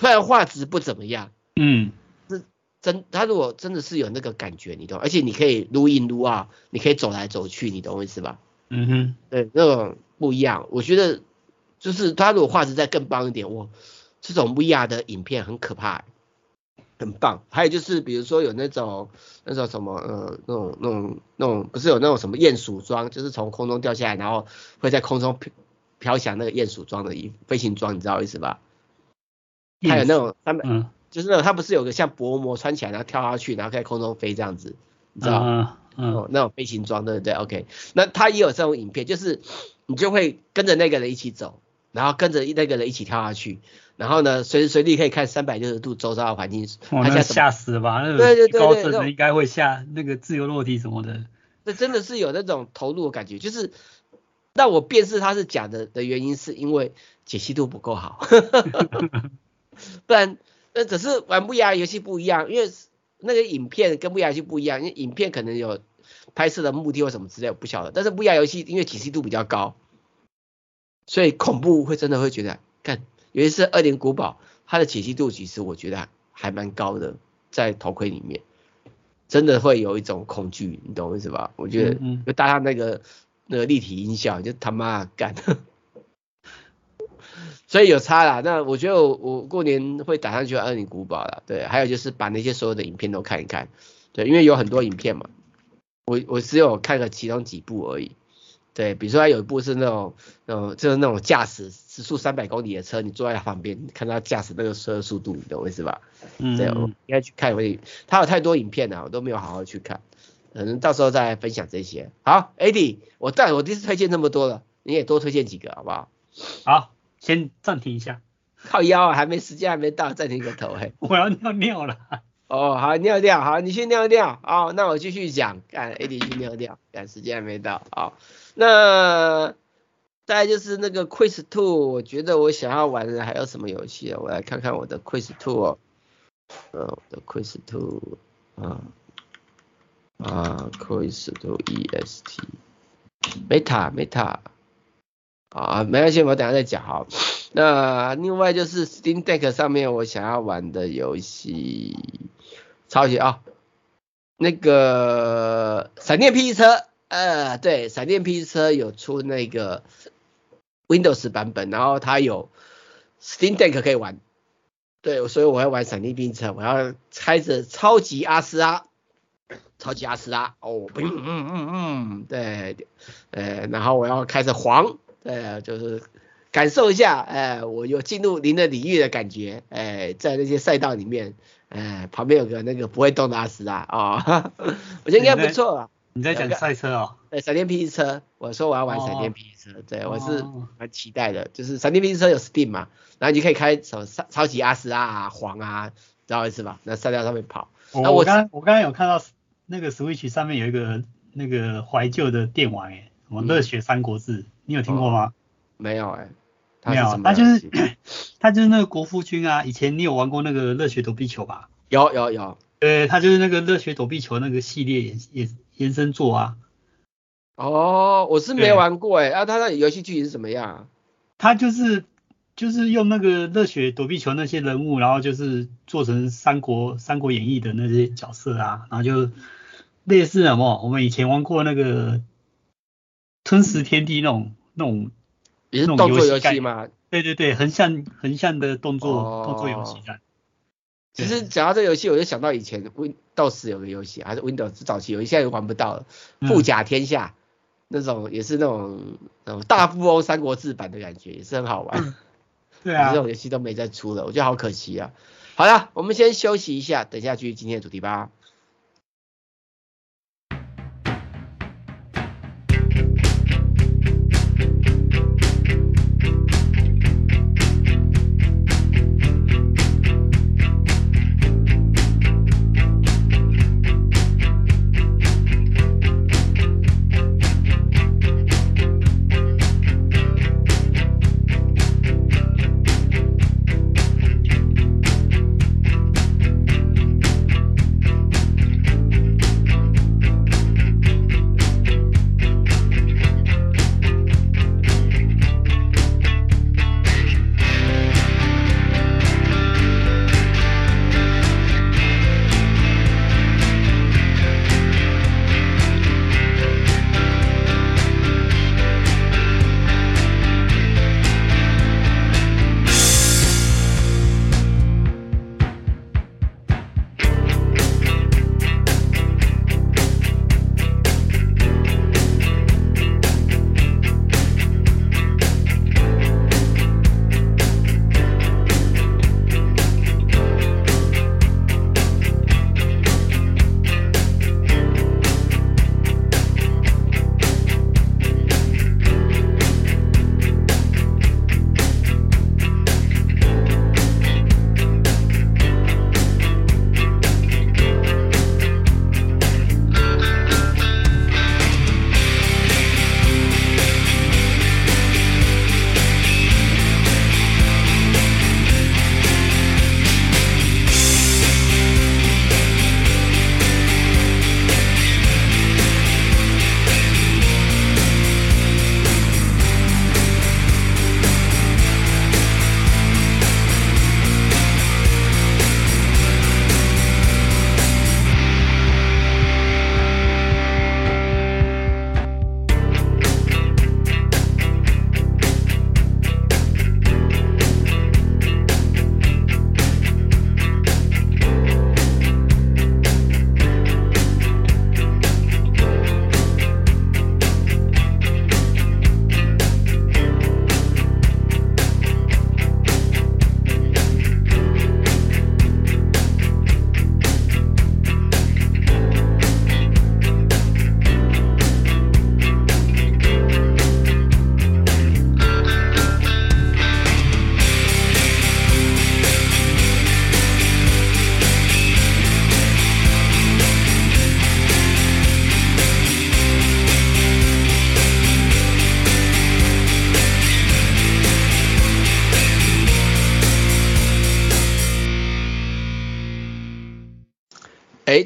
然画质不怎么样，嗯。是真，他如果真的是有那个感觉，你懂，而且你可以撸一撸啊，你可以走来走去，你懂我意思吧？嗯哼，对，那种不一样。我觉得就是他如果画质再更棒一点，哇，这种 VR 的影片很可怕，很棒。还有就是比如说有那种那种什么呃那种那种那种不是有那种什么鼹鼠装，就是从空中掉下来，然后会在空中飘飘翔那个鼹鼠装的衣服飞行装，你知道意思吧？还有那种三百。嗯就是那种，它不是有个像薄膜穿起来，然后跳下去，然后在空中飞这样子，你知道吗？嗯，嗯，那种飞行装，对不对？OK，那它也有这种影片，就是你就会跟着那个人一起走，然后跟着那个人一起跳下去，然后呢，随时随地可以看三百六十度周遭的环境。哇，那吓死了吧？对对对，高应该会吓那个自由落体什么的。这真的是有那种投入的感觉，就是让我辨识它是假的的原因，是因为解析度不够好，不然。那只是玩 VR 游戏不一样，因为那个影片跟 VR 游戏不一样，因为影片可能有拍摄的目的或什么之类，我不晓得。但是 VR 游戏因为解析度比较高，所以恐怖会真的会觉得，看，尤其是《二零古堡》，它的解析度其实我觉得还蛮高的，在头盔里面，真的会有一种恐惧，你懂我意思吧？我觉得就搭上那个那个立体音效，就他妈干。所以有差啦，那我觉得我我过年会打算去二零古堡了，对，还有就是把那些所有的影片都看一看，对，因为有很多影片嘛，我我只有看了其中几部而已，对，比如说它有一部是那种那种就是那种驾驶时速三百公里的车，你坐在它旁边，看他驾驶那个车的速度，你懂我意思吧？嗯，对，我应该去看会，他有太多影片了，我都没有好好去看，可能到时候再分享这些。好，AD，我但我第一次推荐那么多了，你也多推荐几个好不好？好。先暂停一下，靠腰啊，还没时间还没到，暂停个头嘿。我要尿尿了。哦，好，尿尿，好，你去尿尿。好，那我继续讲，干，AD 去尿尿，赶，时间还没到。好，那再就是那个 Quiz Two，我觉得我想要玩的还有什么游戏啊？我来看看我的 Quiz Two 哦。呃，我的 Quiz Two，啊啊，Quest 2 EST，Meta，Meta。啊，没关系，我等下再讲哈。那另外就是 Steam Deck 上面我想要玩的游戏，超级啊，那个闪电霹雳车，呃，对，闪电霹雳车有出那个 Windows 版本，然后它有 Steam Deck 可以玩，对，所以我要玩闪电霹雳车，我要开着超级阿斯拉。超级阿斯拉，哦，嗯嗯嗯嗯，对，呃，然后我要开着黄。对啊，就是感受一下，哎，我有进入您的领域的感觉，哎，在那些赛道里面，哎，旁边有个那个不会动的阿斯拉，哦，我觉得应该不错啊。你在讲赛车哦？对，闪电霹雳车，我说我要玩闪电霹雳车，对，我是蛮期待的，就是闪电霹雳车有 Steam 嘛，然后你就可以开什么超超级阿斯拉啊、黄啊，知道意思吧？那赛道上面跑。我我刚我刚刚有看到那个 Switch 上面有一个那个怀旧的电玩，哎，什么热血三国志。你有听过吗？哦、没有哎、欸，没有，他就是 他就是那个国父君啊。以前你有玩过那个热血躲避球吧？有有有。对，他就是那个热血躲避球那个系列延延延伸作啊。哦，我是没玩过哎。啊，他的游戏剧情是怎么样？他就是就是用那个热血躲避球那些人物，然后就是做成三国三国演义的那些角色啊，然后就类似什么，我们以前玩过那个吞食天地那种那种。也是动作游戏嘛？对对对，横向横向的动作、哦、动作游戏战。其实讲到这个游戏，我就想到以前 Windows 有个游戏，还是 Windows 早期游戏，现在又玩不到了。富甲天下、嗯、那种也是那种那种大富翁三国志版的感觉，也是很好玩。对啊，这种游戏都没再出了，我觉得好可惜啊。好了，我们先休息一下，等一下继续今天的主题吧。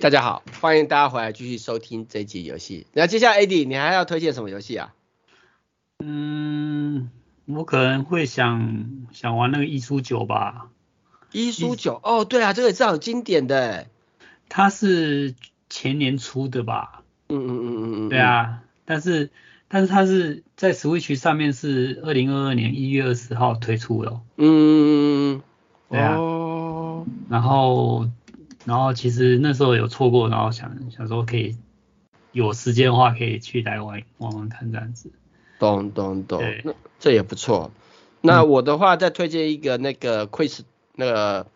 大家好，欢迎大家回来继续收听这一集游戏。那接下来 AD，你还要推荐什么游戏啊？嗯，我可能会想想玩那个一书九吧。一书九，哦，对啊，这个也是很经典的。它是前年出的吧？嗯嗯嗯嗯嗯。对啊，但是但是它是在 Switch 上面是二零二二年一月二十号推出的。嗯嗯嗯。对啊。哦。然后。然后其实那时候有错过，然后想想说可以有时间的话可以去来玩玩玩看这样子。懂懂懂，那这也不错。那我的话再推荐一个那个 Quest 那个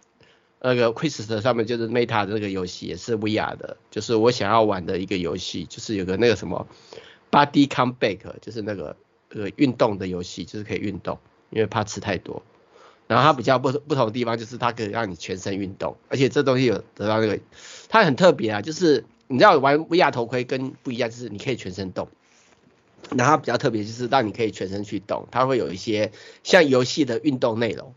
那个 Quest 上面就是 Meta 的那个游戏也是 VR 的，就是我想要玩的一个游戏，就是有个那个什么 Body Comeback，就是那个呃运动的游戏，就是可以运动，因为怕吃太多。然后它比较不不同的地方就是它可以让你全身运动，而且这东西有得到那个，它很特别啊，就是你知道玩 VR 头盔跟不一样，就是你可以全身动，然后它比较特别就是让你可以全身去动，它会有一些像游戏的运动内容，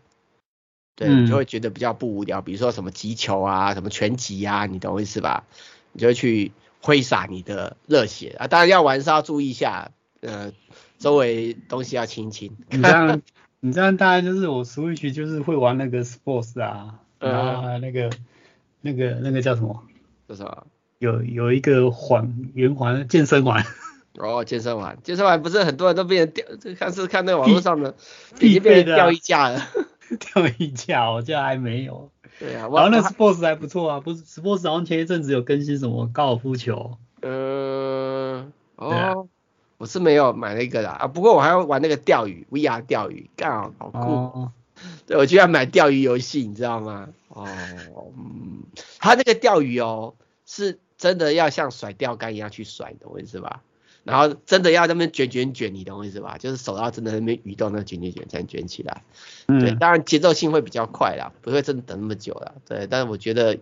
对，你就会觉得比较不无聊。比如说什么击球啊，什么拳击啊，你懂我意思吧？你就会去挥洒你的热血啊。当然要玩是要注意一下，呃，周围东西要清清。你这样，你这样大概就是我 Switch 就是会玩那个 Sports 啊，然后那个、嗯、那个那个叫什么？叫什么？有有一个环圆环健身环。哦，健身环，健身环不是很多人都变成钓，这看是看那个网络上的，已经变成掉一架了。掉一架，我家还没有。对啊，然后那 Sports 还不错啊，不是 Sports 好像前一阵子有更新什么高尔夫球。呃，哦，啊、我是没有买那个啦啊，不过我还要玩那个钓鱼，VR 钓鱼，刚好好酷。哦、对，我就要买钓鱼游戏，你知道吗？哦，嗯，他那个钓鱼哦，是真的要像甩钓竿一样去甩，懂我意思吧？然后真的要那边卷卷卷，你懂我意思吧？就是手要真的那边移动，那卷卷卷才能卷起来。嗯、对，当然节奏性会比较快啦，不会真的等那么久啦。对，但是我觉得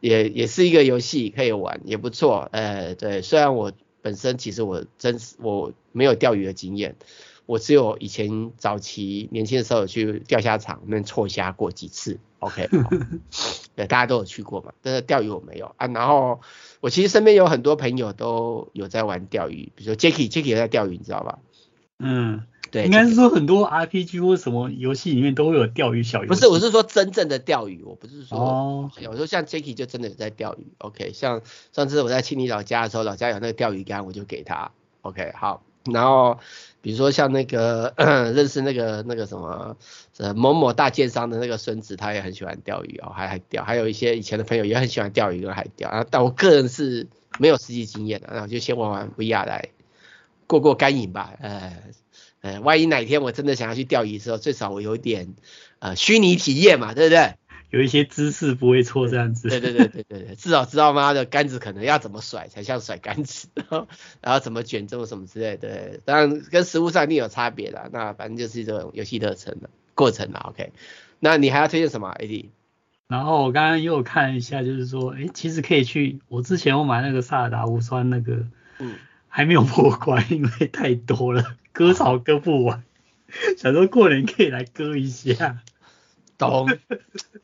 也也是一个游戏可以玩，也不错。呃，对，虽然我本身其实我真是我没有钓鱼的经验，我只有以前早期年轻的时候有去钓虾场那边错虾过几次。OK，对，大家都有去过嘛，但是钓鱼我没有啊。然后。我其实身边有很多朋友都有在玩钓鱼，比如说 Jacky，Jacky 也在钓鱼，你知道吧？嗯，对，应该是说很多 RPG 或什么游戏里面都会有钓鱼小游戏。不是，我是说真正的钓鱼，我不是说，哦，我说像 Jacky 就真的有在钓鱼。OK，像上次我在清理老家的时候，老家有那个钓鱼竿，我就给他。OK，好，然后。比如说像那个 认识那个那个什么呃某某大建商的那个孙子，他也很喜欢钓鱼哦，还还钓，还有一些以前的朋友也很喜欢钓鱼跟海钓啊。但我个人是没有实际经验的，然后就先玩玩 VR 来过过干瘾吧。呃呃，万一哪天我真的想要去钓鱼的时候，最少我有点呃虚拟体验嘛，对不对？有一些姿势不会错这样子。对对对对对对，至少知道妈的杆子可能要怎么甩才像甩杆子，然后然后怎么卷这种什么之类的。对，当然跟实物上一定有差别的。那反正就是这种游戏的程的过程了。OK，那你还要推荐什么？AD？然后我刚刚又看一下，就是说，哎，其实可以去。我之前我买那个萨尔达无双那个，嗯，还没有破关，因为太多了，割草割不完。想说过年可以来割一下。懂，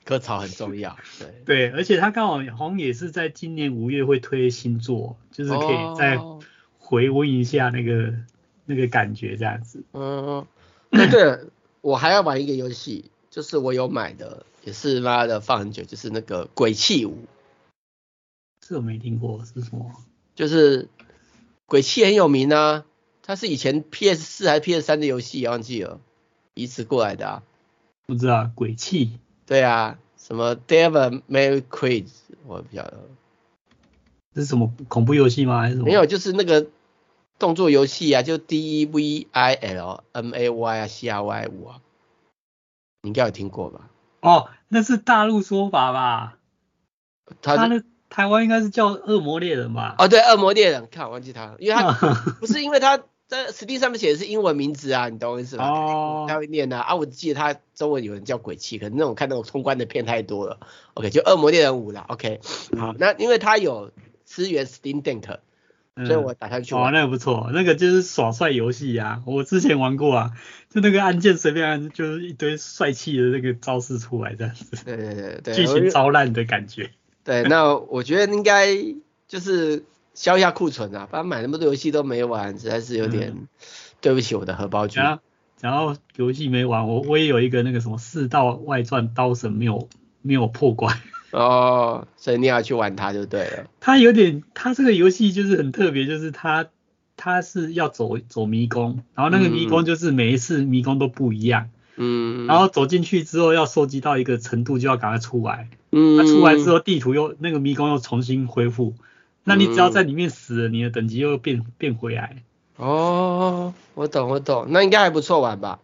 割草很重要，对对，而且他刚好好像也是在今年五月会推新作，就是可以再回温一下那个、哦、那个感觉这样子。嗯，对对，我还要玩一个游戏，就是我有买的，也是妈的放很久，就是那个鬼泣五。这我没听过，是什么？就是鬼泣很有名啊，它是以前 PS 四还是 PS 三的游戏，忘记了，移植过来的啊。不知道鬼泣，对啊，什么 Devil May Cry，我不晓得，这是什么恐怖游戏吗？还是什么？没有，就是那个动作游戏啊，就 D E V I L M A Y 啊，C R Y 五啊，你应该有听过吧？哦，那是大陆说法吧？他那台湾应该是叫恶魔猎人吧？哦，对，恶魔猎人，看我忘记他了，因为他 不是因为他。在 Steam 上面写的是英文名字啊，你懂我意思吗？哦，他会念啊，啊，我记得他中文有人叫鬼泣，可能那种看那种通关的片太多了。OK，就恶魔猎人五啦。OK，好，那因为他有支援 Steam Deck，所以我打算去玩。哦，那个不错，那个就是耍帅游戏啊，我之前玩过啊，就那个按键随便按，就是一堆帅气的那个招式出来这样子。对对对对，剧情超烂的感觉。对，那我觉得应该就是。消一下库存啊，不然买那么多游戏都没玩，实在是有点对不起我的荷包君。然后游戏没玩，我我也有一个那个什么《四道外传》刀神没有没有破关。哦，所以你要去玩它就对了。它有点，它这个游戏就是很特别，就是它它是要走走迷宫，然后那个迷宫就是每一次迷宫都不一样。嗯。然后走进去之后要收集到一个程度就要赶快出来。嗯。它出来之后地图又那个迷宫又重新恢复。那你只要在里面死了，你的等级又变变回来。哦，我懂我懂，那应该还不错玩吧？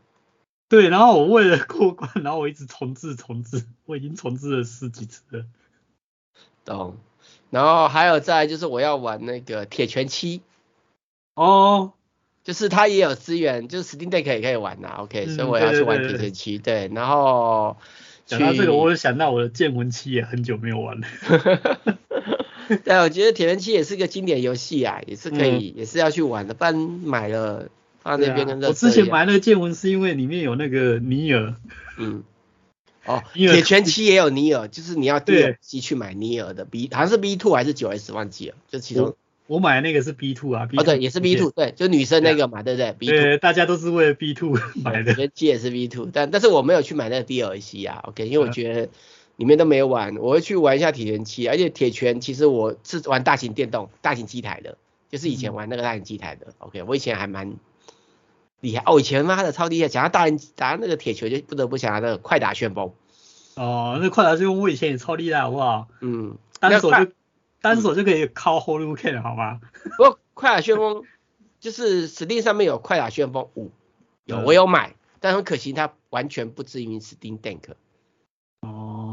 对，然后我为了过关，然后我一直重置重置，我已经重置了十几次了。懂。然后还有再来就是我要玩那个铁拳七。哦。就是它也有资源，就是 Steam Deck 也可以玩呐。OK，嗯，所以我要去玩铁拳七。对，然后讲到这个，我就想到我的剑魂七也很久没有玩了。对，我觉得铁人七也是个经典游戏啊，也是可以，嗯、也是要去玩的。不然买了放那边跟、啊、我之前买那个剑魂是因为里面有那个尼尔。嗯。哦，铁拳七也有尼尔，就是你要 DLC 去买尼尔的 B，好像是 B two 还是九 S 忘记了，就其中我，我买的那个是 B two 啊，哦对，也是 B two，对，就女生那个嘛，对不对？B two，对，大家都是为了 B two 买的。铁拳七也是 B two，但但是我没有去买那个 DLC 啊，OK，因为我觉得里面都没有玩，我会去玩一下铁拳七，而且铁拳其实我是玩大型电动、大型机台的，就是以前玩那个大型机台的、嗯、，OK，我以前还蛮厉害，哦，以前妈的超厉害，讲到大人打那个铁拳就不得不想到那个快打旋风。哦，那快打旋风我以前也超厉害，好不好？嗯，单手就单手就可以靠 Hadouken 了，好吗？不过快打旋风就是 Steam 上面有快打旋风五，有我有买，但很可惜它完全不支援 Steam Deck。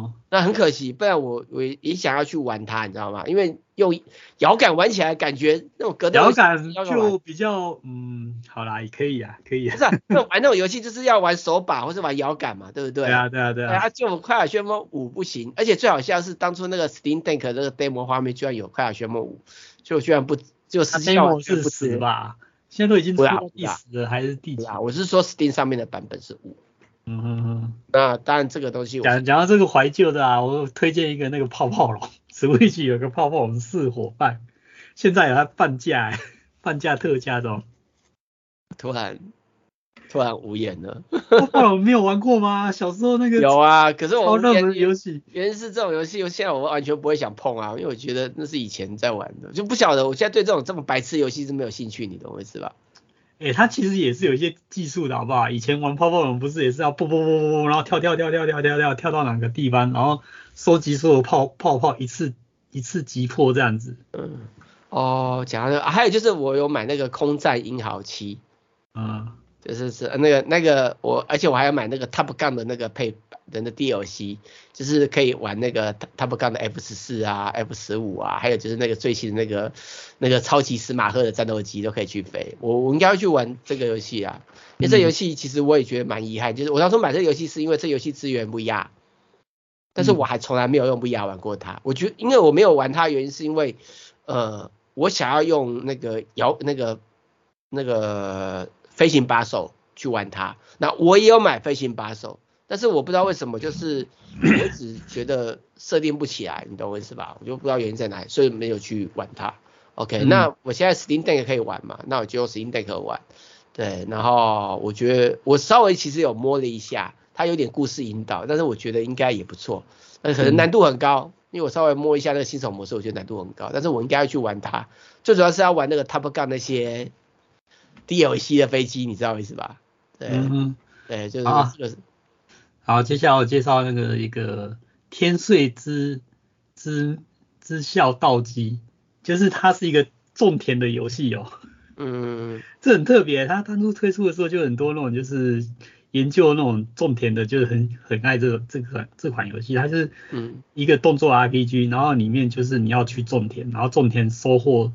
哦，那很可惜，不然我我也想要去玩它，你知道吗？因为用摇杆玩起来感觉那种格斗摇杆就比较嗯，好啦，也可以啊，可以啊。不是啊，那玩那种游戏就是要玩手把或是玩摇杆嘛，对不对？对啊，对啊，对啊。啊，就快打旋风五不行，而且最好笑是当初那个 Steam Deck 那个 demo 画面居然有快打旋风五，就居然不就实际上是十吧？现在都已经出到第十了，还是第几？我是说 Steam 上面的版本是五。嗯哼哼，那当然这个东西讲讲到这个怀旧的啊，我推荐一个那个泡泡龙，Switch 有个泡泡龙四伙伴，现在有它半价，半价特价中。突然突然无言了。泡泡龙没有玩过吗？小时候那个 有啊，可是我超热门游戏，原因是这种游戏，现在我完全不会想碰啊，因为我觉得那是以前在玩的，就不晓得我现在对这种这么白痴游戏是没有兴趣，你懂我意思吧？诶、欸，它其实也是有一些技术的，好不好？以前玩泡泡龙不是也是要啵啵啵啵，然后跳跳跳跳跳跳跳跳到哪个地方，然后收集所有泡泡泡一次一次击破这样子。嗯，哦，讲到这个，还有就是我有买那个空战英豪七，嗯，就是是那个那个我，而且我还要买那个 Top Gun 的那个配。人的 DLC 就是可以玩那个 Top Gun 的 F 十四啊，F 十五啊，还有就是那个最新的那个那个超级司马赫的战斗机都可以去飞。我我应该会去玩这个游戏啊，因为这游戏其实我也觉得蛮遗憾，就是我当初买这个游戏是因为这游戏资源不压但是我还从来没有用 VR 玩过它。我觉得因为我没有玩它的，原因是因为呃我想要用那个摇那个那个飞行把手去玩它，那我也有买飞行把手。但是我不知道为什么，就是我只觉得设定不起来，你懂我意思吧？我就不知道原因在哪里，所以没有去玩它。OK，、嗯、那我现在 Steam Deck 可以玩嘛？那我就用 Steam Deck 玩。对，然后我觉得我稍微其实有摸了一下，它有点故事引导，但是我觉得应该也不错。那可能难度很高，因为我稍微摸一下那个新手模式，我觉得难度很高。但是我应该要去玩它，最主要是要玩那个 Top Gun 那些 DLC 的飞机，你知道我意思吧？对，嗯、对，就是、啊、就是。好，接下来我介绍那个一个天穗之之之笑道机，就是它是一个种田的游戏哦。嗯，这很特别，它当初推出的时候就很多那种就是研究那种种田的，就是很很爱这个这款这款游戏，它是嗯一个动作 RPG，然后里面就是你要去种田，然后种田收获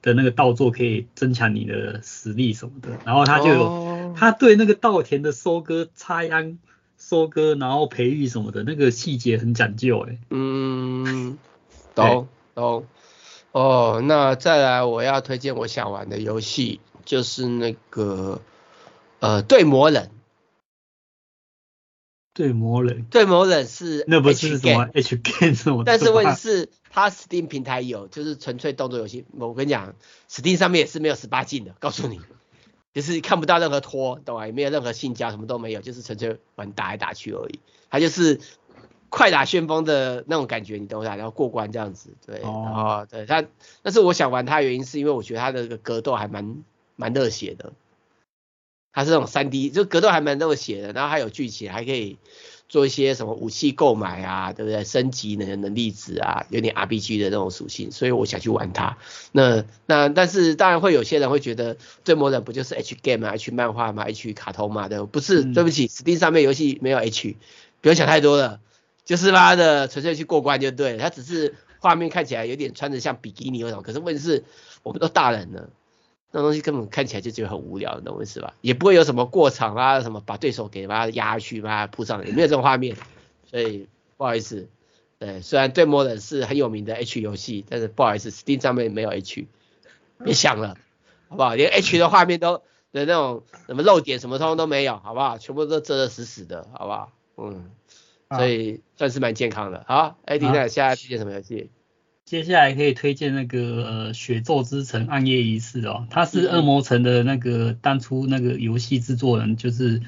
的那个稻作可以增强你的实力什么的，然后它就有它对那个稻田的收割、插秧。收割，然后培育什么的，那个细节很讲究哎。嗯，懂懂。哦，那再来我要推荐我想玩的游戏，就是那个呃对魔人。对魔人。对魔人是那不是什么 H game 什么？但是问题是它 Steam 平台有，就是纯粹动作游戏。我跟你讲，Steam 上面也是没有十八禁的，告诉你。就是看不到任何拖，懂吗？也没有任何性交，什么都没有，就是纯粹玩打来打去而已。他就是快打旋风的那种感觉，你懂吧？然后过关这样子，对，哦、然后对他，但是我想玩他原因是因为我觉得他的格斗还蛮蛮热血的。他是那种三 D，就格斗还蛮热血的，然后还有剧情，还可以。做一些什么武器购买啊，对不对？升级能能力值啊，有点 RPG 的那种属性，所以我想去玩它。那那但是当然会有些人会觉得，对魔人不就是 H game 啊，H 漫画嘛，H 卡通嘛，对不？不是，对不起，Steam 上面游戏没有 H，不用想太多了，就是拉的纯粹去过关就对了。它只是画面看起来有点穿着像比基尼那种，可是问题是我们都大人了。那东西根本看起来就觉得很无聊，你懂我意思吧？也不会有什么过场啊，什么把对手给把他压下去，把他扑上来，也没有这种画面。所以不好意思，对，虽然对魔人是很有名的 H 游戏，但是不好意思，Steam 上面没有 H，别想了，好不好？连 H 的画面都的那种什么漏点什么通通都没有，好不好？全部都遮得死死的，好不好？嗯，所以算是蛮健康的。好，AD 那下一推荐什么游戏？接下来可以推荐那个呃《血咒之城：暗夜仪式》哦，它是恶魔城的那个当初那个游戏制作人就是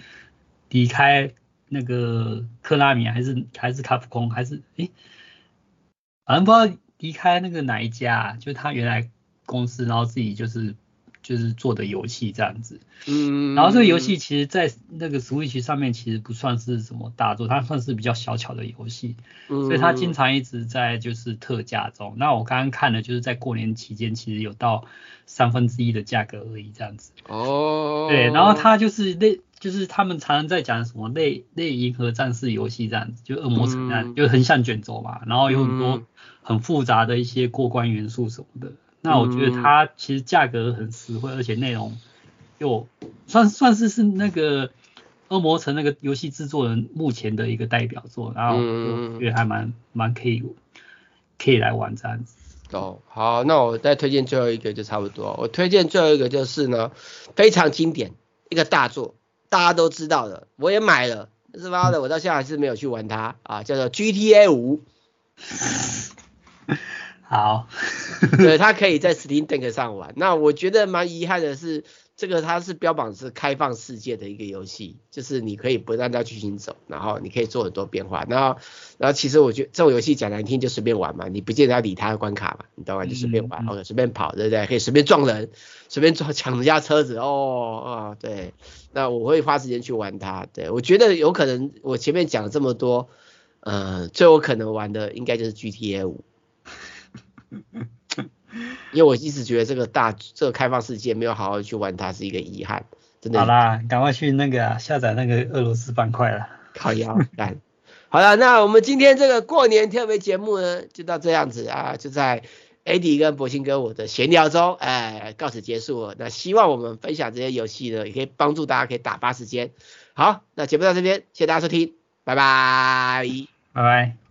离开那个克拉米还是还是卡普空还是诶，反正不知道离开那个哪一家，就是他原来公司，然后自己就是。就是做的游戏这样子，嗯，然后这个游戏其实，在那个 Switch 上面其实不算是什么大作，它算是比较小巧的游戏，嗯，所以它经常一直在就是特价中。那我刚刚看了，就是在过年期间，其实有到三分之一的价格而已这样子。哦，对，然后它就是类，就是他们常常在讲什么类类银河战士游戏这样子，就恶魔城这样，就横向卷轴嘛，然后有很多很复杂的一些过关元素什么的。那我觉得它其实价格很实惠，而且内容又算算是是那个恶魔城那个游戏制作人目前的一个代表作，然后我觉得还蛮蛮可以可以来玩这样子。哦，好，那我再推荐最后一个就差不多。我推荐最后一个就是呢，非常经典一个大作，大家都知道的，我也买了，是妈？的，我到现在还是没有去玩它啊，叫做 GTA 五。好，对，他可以在 Steam Deck 上玩。那我觉得蛮遗憾的是，这个它是标榜是开放世界的一个游戏，就是你可以不按照剧情走，然后你可以做很多变化。然后，然后其实我觉得这种游戏讲难听就随便玩嘛，你不见得要理它的关卡嘛，你懂吗？就随便玩，或者随便跑，对不对？可以随便撞人，随便撞抢人家车子，哦哦，对。那我会花时间去玩它。对，我觉得有可能我前面讲了这么多，呃，最有可能玩的应该就是 GTA 五。因为我一直觉得这个大这个开放世界没有好好去玩它是一个遗憾，真的。好啦，赶快去那个、啊、下载那个俄罗斯板块了。靠腰干。好了，那我们今天这个过年特别节目呢，就到这样子啊，就在 AD 跟博兴哥我的闲聊中，哎，告辞结束了。那希望我们分享这些游戏呢，也可以帮助大家可以打发时间。好，那节目到这边，谢谢大家收听，拜拜，拜拜。